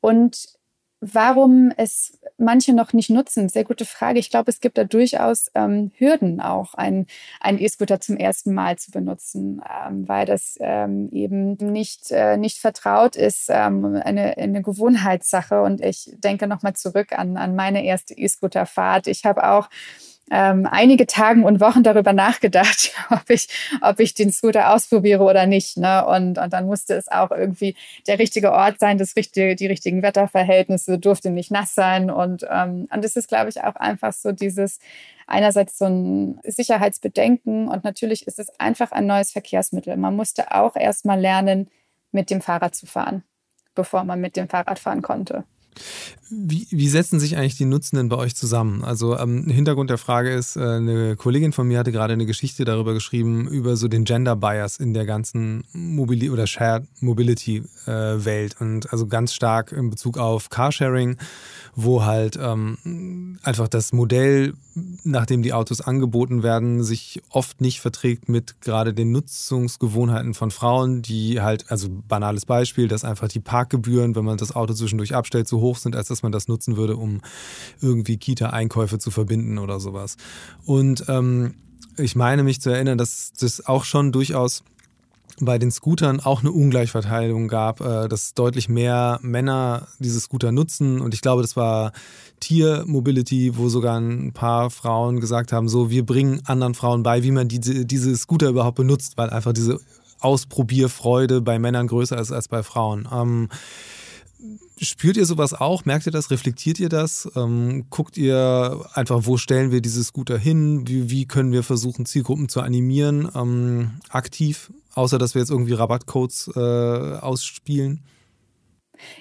Speaker 1: Und warum es manche noch nicht nutzen? Sehr gute Frage. Ich glaube, es gibt da durchaus ähm, Hürden auch, einen E-Scooter zum ersten Mal zu benutzen, ähm, weil das ähm, eben nicht, äh, nicht vertraut ist, ähm, eine, eine Gewohnheitssache. Und ich denke nochmal zurück an, an meine erste E-Scooter-Fahrt. Ich habe auch ähm, einige Tagen und Wochen darüber nachgedacht, ob ich, ob ich den Scooter ausprobiere oder nicht. Ne? Und, und dann musste es auch irgendwie der richtige Ort sein, das richtige, die richtigen Wetterverhältnisse, durfte nicht nass sein. Und, ähm, und es ist, glaube ich, auch einfach so dieses, einerseits so ein Sicherheitsbedenken und natürlich ist es einfach ein neues Verkehrsmittel. Man musste auch erst mal lernen, mit dem Fahrrad zu fahren, bevor man mit dem Fahrrad fahren konnte.
Speaker 2: Wie, wie, setzen sich eigentlich die Nutzenden bei euch zusammen? Also ähm, Hintergrund der Frage ist, äh, eine Kollegin von mir hatte gerade eine Geschichte darüber geschrieben, über so den Gender Bias in der ganzen Mobili oder Shared Mobility äh, Welt und also ganz stark in Bezug auf Carsharing, wo halt ähm, einfach das Modell, nachdem die Autos angeboten werden, sich oft nicht verträgt mit gerade den Nutzungsgewohnheiten von Frauen, die halt, also banales Beispiel, dass einfach die Parkgebühren, wenn man das Auto zwischendurch abstellt, so hoch sind, als dass man das nutzen würde, um irgendwie Kita-Einkäufe zu verbinden oder sowas. Und ähm, ich meine mich zu erinnern, dass das auch schon durchaus bei den Scootern auch eine Ungleichverteilung gab, äh, dass deutlich mehr Männer diese Scooter nutzen. Und ich glaube, das war Tier Mobility, wo sogar ein paar Frauen gesagt haben, so, wir bringen anderen Frauen bei, wie man diese, diese Scooter überhaupt benutzt, weil einfach diese Ausprobierfreude bei Männern größer ist als bei Frauen. Ähm, Spürt ihr sowas auch? Merkt ihr das? Reflektiert ihr das? Ähm, guckt ihr einfach, wo stellen wir diese Scooter hin? Wie, wie können wir versuchen, Zielgruppen zu animieren, ähm, aktiv, außer dass wir jetzt irgendwie Rabattcodes äh, ausspielen?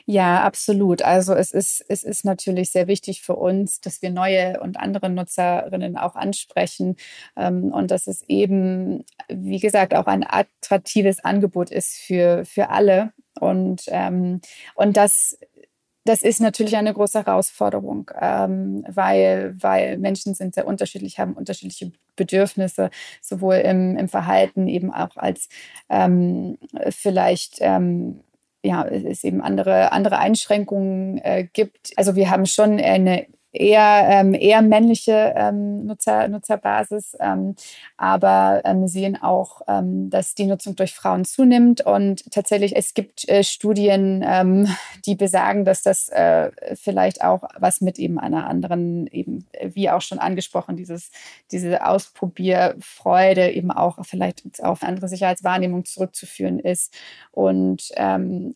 Speaker 1: Ja, absolut. Also es ist, es ist natürlich sehr wichtig für uns, dass wir neue und andere Nutzerinnen auch ansprechen ähm, und dass es eben, wie gesagt, auch ein attraktives Angebot ist für, für alle. Und, ähm, und das, das ist natürlich eine große Herausforderung, ähm, weil, weil Menschen sind sehr unterschiedlich, haben unterschiedliche Bedürfnisse, sowohl im, im Verhalten eben auch als ähm, vielleicht ähm, ja, es eben andere, andere Einschränkungen äh, gibt. Also wir haben schon eine eher, ähm, eher männliche ähm, Nutzer, Nutzerbasis, ähm, aber ähm, sehen auch, ähm, dass die Nutzung durch Frauen zunimmt. Und tatsächlich, es gibt äh, Studien, ähm, die besagen, dass das äh, vielleicht auch was mit eben einer anderen, eben wie auch schon angesprochen, dieses, diese Ausprobierfreude eben auch vielleicht auf andere Sicherheitswahrnehmung zurückzuführen ist. Und,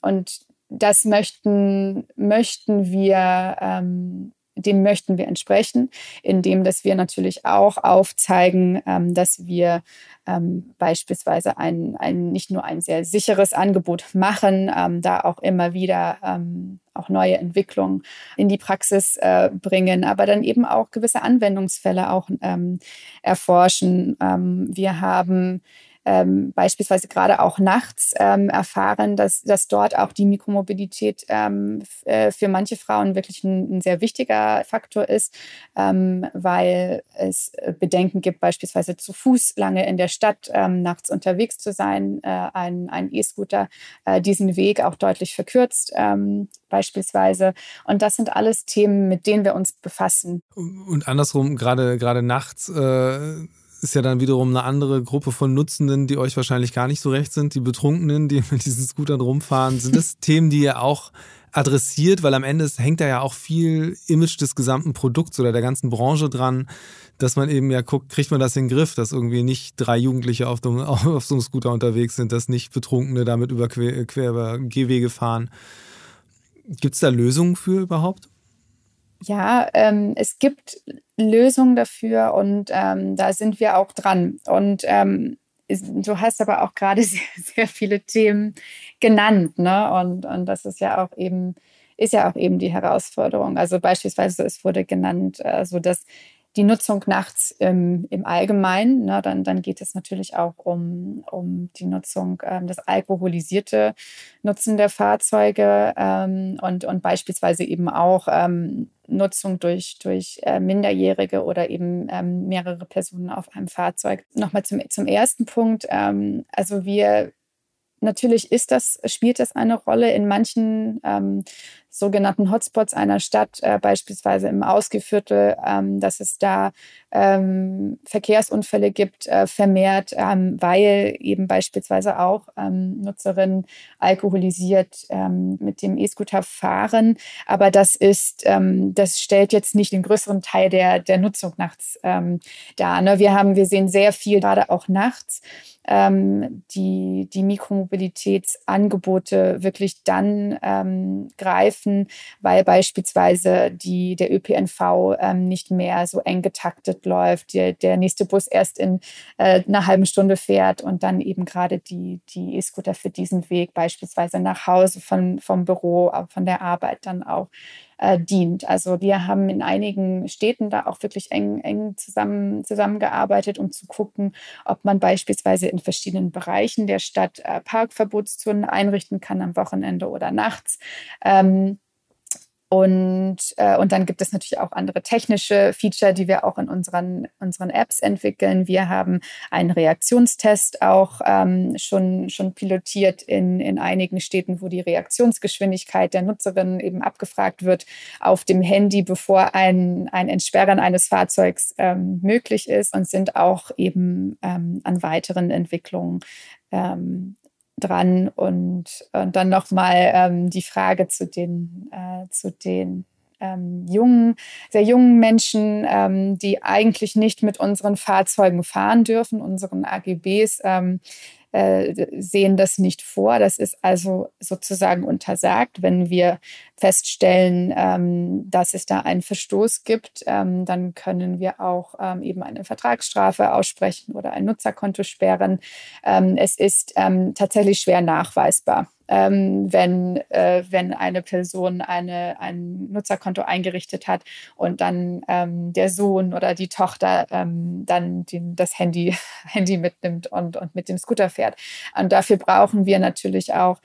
Speaker 1: und das möchten, möchten wir ähm, dem möchten wir entsprechen, indem dass wir natürlich auch aufzeigen, ähm, dass wir ähm, beispielsweise ein, ein, nicht nur ein sehr sicheres Angebot machen, ähm, da auch immer wieder ähm, auch neue Entwicklungen in die Praxis äh, bringen, aber dann eben auch gewisse Anwendungsfälle auch ähm, erforschen. Ähm, wir haben ähm, beispielsweise gerade auch nachts ähm, erfahren, dass, dass dort auch die Mikromobilität ähm, äh, für manche Frauen wirklich ein, ein sehr wichtiger Faktor ist, ähm, weil es Bedenken gibt, beispielsweise zu Fuß lange in der Stadt ähm, nachts unterwegs zu sein. Äh, ein, ein E-Scooter äh, diesen Weg auch deutlich verkürzt ähm, beispielsweise. Und das sind alles Themen, mit denen wir uns befassen.
Speaker 2: Und andersrum, gerade, gerade nachts äh, ist ja dann wiederum eine andere Gruppe von Nutzenden, die euch wahrscheinlich gar nicht so recht sind, die Betrunkenen, die mit diesen Scootern rumfahren. Sind das Themen, die ihr auch adressiert? Weil am Ende hängt da ja auch viel Image des gesamten Produkts oder der ganzen Branche dran, dass man eben ja guckt, kriegt man das in den Griff, dass irgendwie nicht drei Jugendliche auf, dem, auf so einem Scooter unterwegs sind, dass nicht Betrunkene damit über quer, quer über Gehwege fahren. Gibt es da Lösungen für überhaupt?
Speaker 1: Ja, ähm, es gibt Lösungen dafür und ähm, da sind wir auch dran. Und ähm, du hast aber auch gerade sehr, sehr viele Themen genannt, ne? Und, und das ist ja auch eben, ist ja auch eben die Herausforderung. Also beispielsweise, es wurde genannt, also dass die Nutzung nachts im, im Allgemeinen. Ne, dann, dann geht es natürlich auch um, um die Nutzung, ähm, das alkoholisierte Nutzen der Fahrzeuge ähm, und, und beispielsweise eben auch ähm, Nutzung durch, durch äh, Minderjährige oder eben ähm, mehrere Personen auf einem Fahrzeug. Nochmal zum, zum ersten Punkt. Ähm, also wir Natürlich ist das, spielt das eine Rolle in manchen ähm, sogenannten Hotspots einer Stadt, äh, beispielsweise im Ausgeviertel, ähm, dass es da ähm, Verkehrsunfälle gibt, äh, vermehrt, ähm, weil eben beispielsweise auch ähm, Nutzerinnen alkoholisiert ähm, mit dem E-Scooter fahren. Aber das ist, ähm, das stellt jetzt nicht den größeren Teil der, der Nutzung nachts dar. Ne? Wir haben, wir sehen sehr viel, gerade auch nachts, die, die Mikromobilitätsangebote wirklich dann ähm, greifen, weil beispielsweise die, der ÖPNV ähm, nicht mehr so eng getaktet läuft, der, der nächste Bus erst in äh, einer halben Stunde fährt und dann eben gerade die, die E-Scooter für diesen Weg beispielsweise nach Hause von, vom Büro, von der Arbeit dann auch äh, dient. Also wir haben in einigen Städten da auch wirklich eng, eng zusammen, zusammengearbeitet, um zu gucken, ob man beispielsweise in verschiedenen Bereichen der Stadt äh, Parkverbotszonen einrichten kann am Wochenende oder nachts. Ähm, und, äh, und dann gibt es natürlich auch andere technische Feature, die wir auch in unseren, unseren Apps entwickeln. Wir haben einen Reaktionstest auch ähm, schon, schon pilotiert in, in einigen Städten, wo die Reaktionsgeschwindigkeit der Nutzerin eben abgefragt wird auf dem Handy, bevor ein, ein Entsperren eines Fahrzeugs ähm, möglich ist und sind auch eben ähm, an weiteren Entwicklungen ähm, dran und, und dann nochmal ähm, die Frage zu den, äh, zu den ähm, jungen, sehr jungen Menschen, ähm, die eigentlich nicht mit unseren Fahrzeugen fahren dürfen, unseren AGBs. Ähm, äh, sehen das nicht vor. Das ist also sozusagen untersagt. Wenn wir feststellen, ähm, dass es da einen Verstoß gibt, ähm, dann können wir auch ähm, eben eine Vertragsstrafe aussprechen oder ein Nutzerkonto sperren. Ähm, es ist ähm, tatsächlich schwer nachweisbar ähm, wenn, äh, wenn eine Person eine, ein Nutzerkonto eingerichtet hat und dann ähm, der Sohn oder die Tochter ähm, dann den, das Handy, Handy mitnimmt und, und mit dem Scooter fährt. Und dafür brauchen wir natürlich auch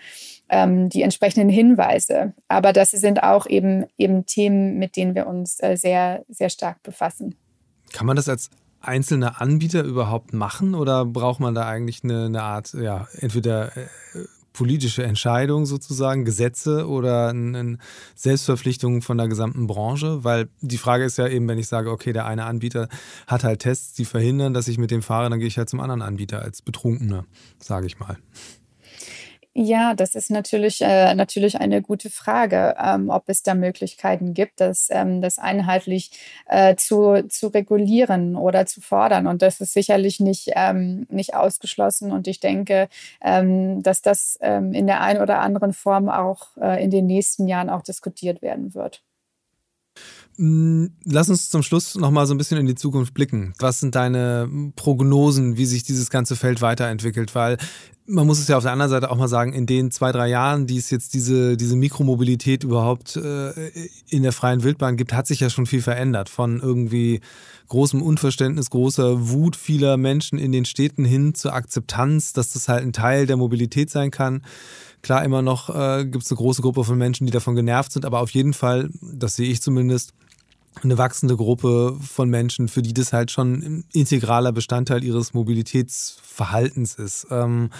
Speaker 1: ähm, die entsprechenden Hinweise. Aber das sind auch eben, eben Themen, mit denen wir uns äh, sehr, sehr stark befassen.
Speaker 2: Kann man das als einzelne Anbieter überhaupt machen oder braucht man da eigentlich eine, eine Art, ja, entweder äh, politische Entscheidung sozusagen, Gesetze oder eine Selbstverpflichtung von der gesamten Branche? Weil die Frage ist ja eben, wenn ich sage, okay, der eine Anbieter hat halt Tests, die verhindern, dass ich mit dem fahre, dann gehe ich halt zum anderen Anbieter als Betrunkener, sage ich mal.
Speaker 1: Ja, das ist natürlich, äh, natürlich eine gute Frage, ähm, ob es da Möglichkeiten gibt, das, ähm, das einheitlich äh, zu, zu regulieren oder zu fordern. Und das ist sicherlich nicht, ähm, nicht ausgeschlossen. Und ich denke, ähm, dass das ähm, in der einen oder anderen Form auch äh, in den nächsten Jahren auch diskutiert werden wird.
Speaker 2: Mm, lass uns zum Schluss nochmal so ein bisschen in die Zukunft blicken. Was sind deine Prognosen, wie sich dieses ganze Feld weiterentwickelt? Weil man muss es ja auf der anderen Seite auch mal sagen, in den zwei, drei Jahren, die es jetzt diese, diese Mikromobilität überhaupt äh, in der freien Wildbahn gibt, hat sich ja schon viel verändert. Von irgendwie großem Unverständnis, großer Wut vieler Menschen in den Städten hin zur Akzeptanz, dass das halt ein Teil der Mobilität sein kann. Klar, immer noch äh, gibt es eine große Gruppe von Menschen, die davon genervt sind, aber auf jeden Fall, das sehe ich zumindest, eine wachsende Gruppe von Menschen, für die das halt schon ein integraler Bestandteil ihres Mobilitätsverhaltens ist. Ähm,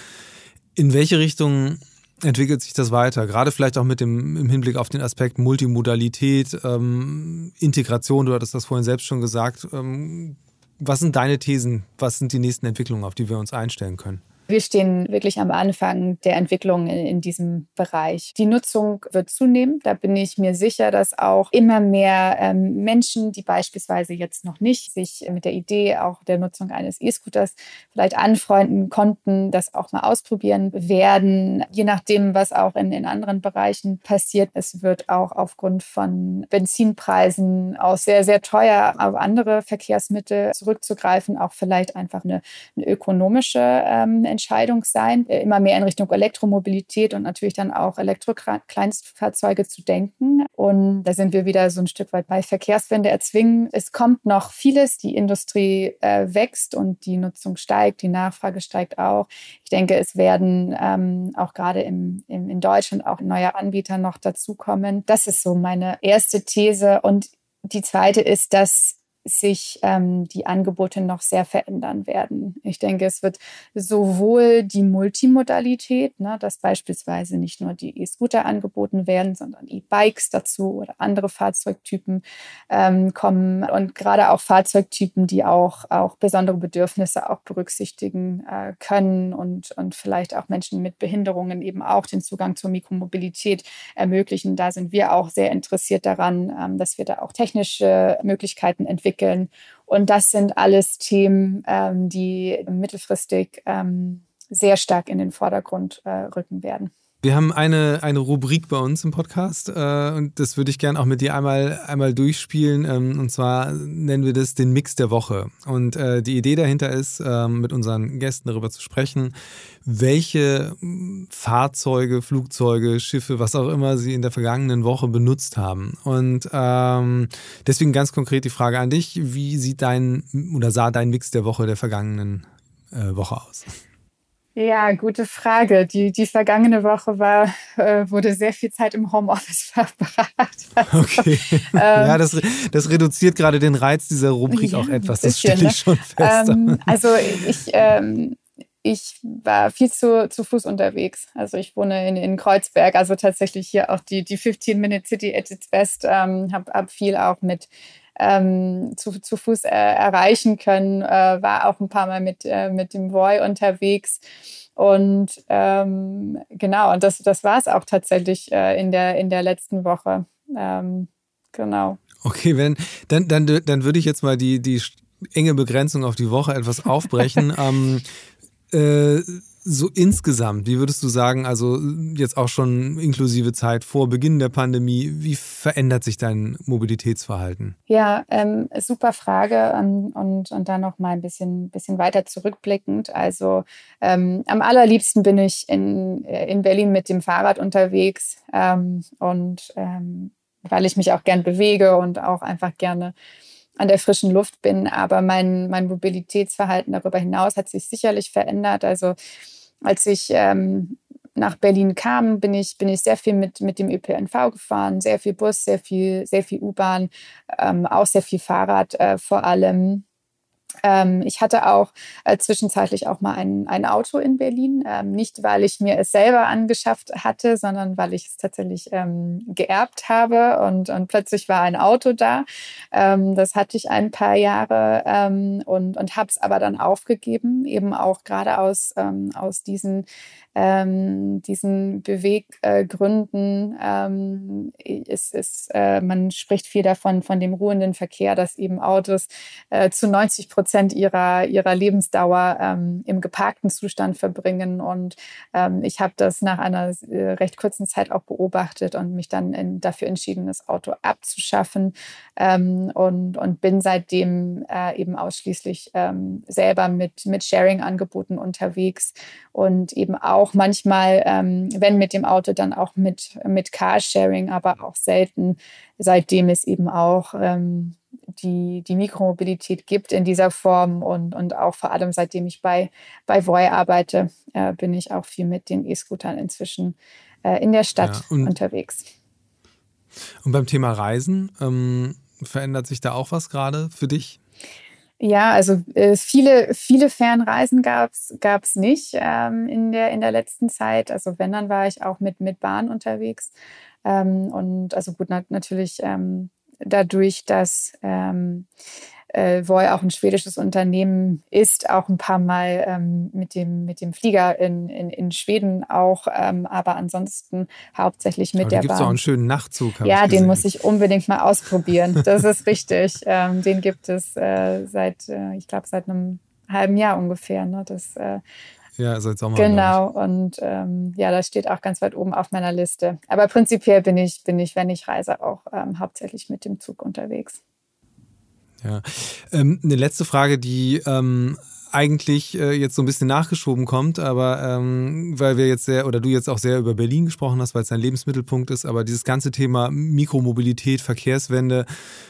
Speaker 2: in welche Richtung entwickelt sich das weiter? Gerade vielleicht auch mit dem im Hinblick auf den Aspekt Multimodalität, ähm, Integration, du hattest das vorhin selbst schon gesagt. Ähm, was sind deine Thesen? Was sind die nächsten Entwicklungen, auf die wir uns einstellen können?
Speaker 1: Wir stehen wirklich am Anfang der Entwicklung in, in, diesem Bereich. Die Nutzung wird zunehmen. Da bin ich mir sicher, dass auch immer mehr ähm, Menschen, die beispielsweise jetzt noch nicht sich mit der Idee auch der Nutzung eines E-Scooters vielleicht anfreunden konnten, das auch mal ausprobieren werden. Je nachdem, was auch in den anderen Bereichen passiert. Es wird auch aufgrund von Benzinpreisen auch sehr, sehr teuer auf andere Verkehrsmittel zurückzugreifen, auch vielleicht einfach eine, eine ökonomische ähm, Entscheidung sein, äh, immer mehr in Richtung Elektromobilität und natürlich dann auch Elektrokleinstfahrzeuge zu denken. Und da sind wir wieder so ein Stück weit bei Verkehrswende erzwingen. Es kommt noch vieles, die Industrie äh, wächst und die Nutzung steigt, die Nachfrage steigt auch. Ich denke, es werden ähm, auch gerade im, im, in Deutschland auch neue Anbieter noch dazukommen. Das ist so meine erste These. Und die zweite ist, dass sich ähm, die Angebote noch sehr verändern werden. Ich denke, es wird sowohl die Multimodalität, ne, dass beispielsweise nicht nur die E-Scooter angeboten werden, sondern E-Bikes dazu oder andere Fahrzeugtypen ähm, kommen und gerade auch Fahrzeugtypen, die auch, auch besondere Bedürfnisse auch berücksichtigen äh, können und, und vielleicht auch Menschen mit Behinderungen eben auch den Zugang zur Mikromobilität ermöglichen. Da sind wir auch sehr interessiert daran, ähm, dass wir da auch technische Möglichkeiten entwickeln entwickeln. Und das sind alles Themen, ähm, die mittelfristig ähm, sehr stark in den Vordergrund äh, rücken werden.
Speaker 2: Wir haben eine, eine Rubrik bei uns im Podcast äh, und das würde ich gerne auch mit dir einmal, einmal durchspielen. Ähm, und zwar nennen wir das den Mix der Woche. Und äh, die Idee dahinter ist, äh, mit unseren Gästen darüber zu sprechen, welche Fahrzeuge, Flugzeuge, Schiffe, was auch immer sie in der vergangenen Woche benutzt haben. Und ähm, deswegen ganz konkret die Frage an dich, wie sieht dein oder sah dein Mix der Woche der vergangenen äh, Woche aus?
Speaker 1: Ja, gute Frage. Die, die vergangene Woche war, äh, wurde sehr viel Zeit im Homeoffice verbracht.
Speaker 2: Also, okay. Ähm, ja, das, das reduziert gerade den Reiz dieser Rubrik ja, auch etwas. Das stelle ich ne? schon fest.
Speaker 1: Ähm, also ich, ähm, ich war viel zu, zu Fuß unterwegs. Also ich wohne in, in Kreuzberg, also tatsächlich hier auch die, die 15-Minute-City at its best. Ähm, habe hab viel auch mit ähm, zu, zu Fuß äh, erreichen können. Äh, war auch ein paar Mal mit, äh, mit dem Voy unterwegs. Und ähm, genau, und das, das war es auch tatsächlich äh, in, der, in der letzten Woche. Ähm, genau.
Speaker 2: Okay, wenn, dann, dann, dann würde ich jetzt mal die, die enge Begrenzung auf die Woche etwas aufbrechen. ähm, äh, so insgesamt, wie würdest du sagen, also jetzt auch schon inklusive Zeit vor Beginn der Pandemie, wie verändert sich dein Mobilitätsverhalten?
Speaker 1: Ja, ähm, super Frage und, und, und dann noch mal ein bisschen, bisschen weiter zurückblickend. Also ähm, am allerliebsten bin ich in, äh, in Berlin mit dem Fahrrad unterwegs ähm, und ähm, weil ich mich auch gern bewege und auch einfach gerne an der frischen Luft bin. Aber mein, mein Mobilitätsverhalten darüber hinaus hat sich sicherlich verändert. Also als ich ähm, nach Berlin kam, bin ich, bin ich sehr viel mit, mit dem ÖPNV gefahren, sehr viel Bus, sehr viel, sehr viel U-Bahn, ähm, auch sehr viel Fahrrad äh, vor allem. Ähm, ich hatte auch äh, zwischenzeitlich auch mal ein, ein Auto in Berlin. Ähm, nicht, weil ich mir es selber angeschafft hatte, sondern weil ich es tatsächlich ähm, geerbt habe und, und plötzlich war ein Auto da. Ähm, das hatte ich ein paar Jahre ähm, und, und habe es aber dann aufgegeben, eben auch gerade aus, ähm, aus diesen diesen Beweggründen ist, ist äh, man spricht viel davon, von dem ruhenden Verkehr, dass eben Autos äh, zu 90 Prozent ihrer, ihrer Lebensdauer ähm, im geparkten Zustand verbringen. Und ähm, ich habe das nach einer äh, recht kurzen Zeit auch beobachtet und mich dann in, dafür entschieden, das Auto abzuschaffen ähm, und, und bin seitdem äh, eben ausschließlich ähm, selber mit, mit Sharing-Angeboten unterwegs und eben auch manchmal, ähm, wenn mit dem Auto, dann auch mit, mit Carsharing, aber auch selten, seitdem es eben auch ähm, die, die Mikromobilität gibt in dieser Form und, und auch vor allem seitdem ich bei, bei Voi arbeite, äh, bin ich auch viel mit den E-Scootern inzwischen äh, in der Stadt ja, und, unterwegs.
Speaker 2: Und beim Thema Reisen, ähm, verändert sich da auch was gerade für dich?
Speaker 1: Ja, also äh, viele, viele Fernreisen gab es nicht ähm, in, der, in der letzten Zeit. Also wenn, dann war ich auch mit, mit Bahn unterwegs. Ähm, und also gut, nat natürlich ähm, dadurch, dass ähm, äh, Voi auch ein schwedisches Unternehmen ist, auch ein paar Mal ähm, mit, dem, mit dem Flieger in, in, in Schweden auch, ähm, aber ansonsten hauptsächlich mit aber der
Speaker 2: gibt's
Speaker 1: Bahn.
Speaker 2: gibt es auch einen schönen Nachtzug.
Speaker 1: Ja, den muss ich unbedingt mal ausprobieren. Das ist richtig. Ähm, den gibt es äh, seit, äh, ich glaube, seit einem halben Jahr ungefähr. Ne? Das, äh,
Speaker 2: ja, seit Sommer.
Speaker 1: Genau, und ähm, ja, das steht auch ganz weit oben auf meiner Liste. Aber prinzipiell bin ich, bin ich, wenn ich reise, auch ähm, hauptsächlich mit dem Zug unterwegs.
Speaker 2: Ja. Ähm, eine letzte Frage, die ähm, eigentlich äh, jetzt so ein bisschen nachgeschoben kommt, aber ähm, weil wir jetzt sehr oder du jetzt auch sehr über Berlin gesprochen hast, weil es dein Lebensmittelpunkt ist, aber dieses ganze Thema Mikromobilität, Verkehrswende,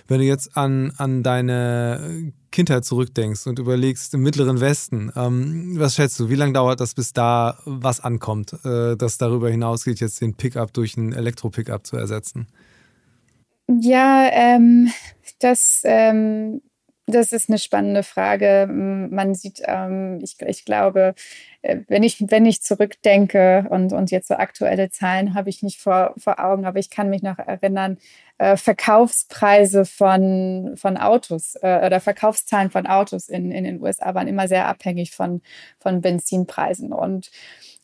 Speaker 2: wenn du jetzt an, an deine Kindheit zurückdenkst und überlegst im Mittleren Westen, ähm, was schätzt du, wie lange dauert das, bis da was ankommt, äh, das darüber hinausgeht, jetzt den Pickup durch einen Elektro-Pickup zu ersetzen?
Speaker 1: Ja, ähm, das, ähm, das ist eine spannende Frage. Man sieht, ähm, ich, ich glaube, wenn ich, wenn ich zurückdenke und, und jetzt so aktuelle Zahlen habe ich nicht vor, vor Augen, aber ich kann mich noch erinnern, äh, Verkaufspreise von, von Autos äh, oder Verkaufszahlen von Autos in, in den USA waren immer sehr abhängig von, von Benzinpreisen. Und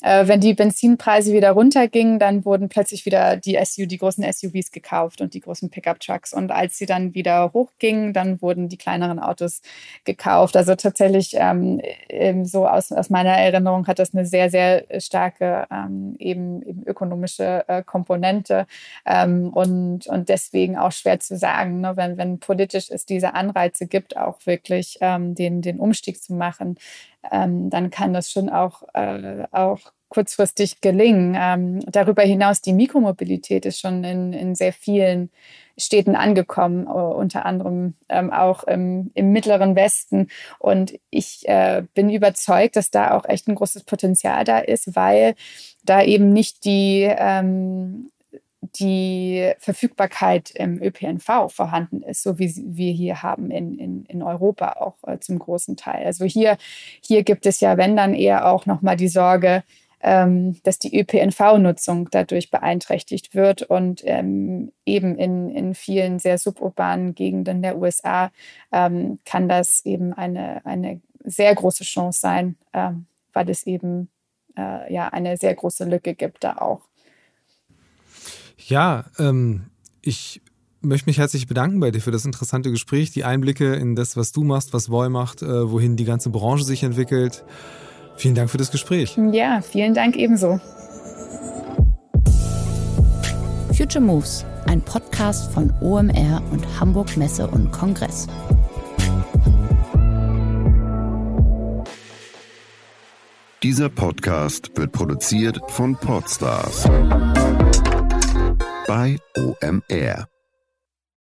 Speaker 1: äh, wenn die Benzinpreise wieder runtergingen, dann wurden plötzlich wieder die SUV, die großen SUVs gekauft und die großen Pickup-Trucks. Und als sie dann wieder hochgingen, dann wurden die kleineren Autos gekauft. Also tatsächlich ähm, so aus, aus meiner Erinnerung Einwanderung hat das eine sehr, sehr starke ähm, eben, eben ökonomische äh, Komponente ähm, und, und deswegen auch schwer zu sagen, ne, wenn, wenn politisch es diese Anreize gibt, auch wirklich ähm, den, den Umstieg zu machen, ähm, dann kann das schon auch, äh, auch kurzfristig gelingen. Ähm, darüber hinaus, die Mikromobilität ist schon in, in sehr vielen Städten angekommen, uh, unter anderem ähm, auch im, im, Mittleren Westen. Und ich äh, bin überzeugt, dass da auch echt ein großes Potenzial da ist, weil da eben nicht die, ähm, die Verfügbarkeit im ÖPNV vorhanden ist, so wie wir hier haben in, in, in Europa auch äh, zum großen Teil. Also hier, hier gibt es ja, wenn dann eher auch nochmal die Sorge, dass die ÖPNV-Nutzung dadurch beeinträchtigt wird. Und ähm, eben in, in vielen sehr suburbanen Gegenden der USA ähm, kann das eben eine, eine sehr große Chance sein, ähm, weil es eben äh, ja eine sehr große Lücke gibt da auch.
Speaker 2: Ja, ähm, ich möchte mich herzlich bedanken bei dir für das interessante Gespräch, die Einblicke in das, was du machst, was Voy macht, äh, wohin die ganze Branche sich entwickelt. Vielen Dank für das Gespräch.
Speaker 1: Ja, vielen Dank ebenso.
Speaker 3: Future Moves, ein Podcast von OMR und Hamburg Messe und Kongress.
Speaker 4: Dieser Podcast wird produziert von Podstars bei OMR.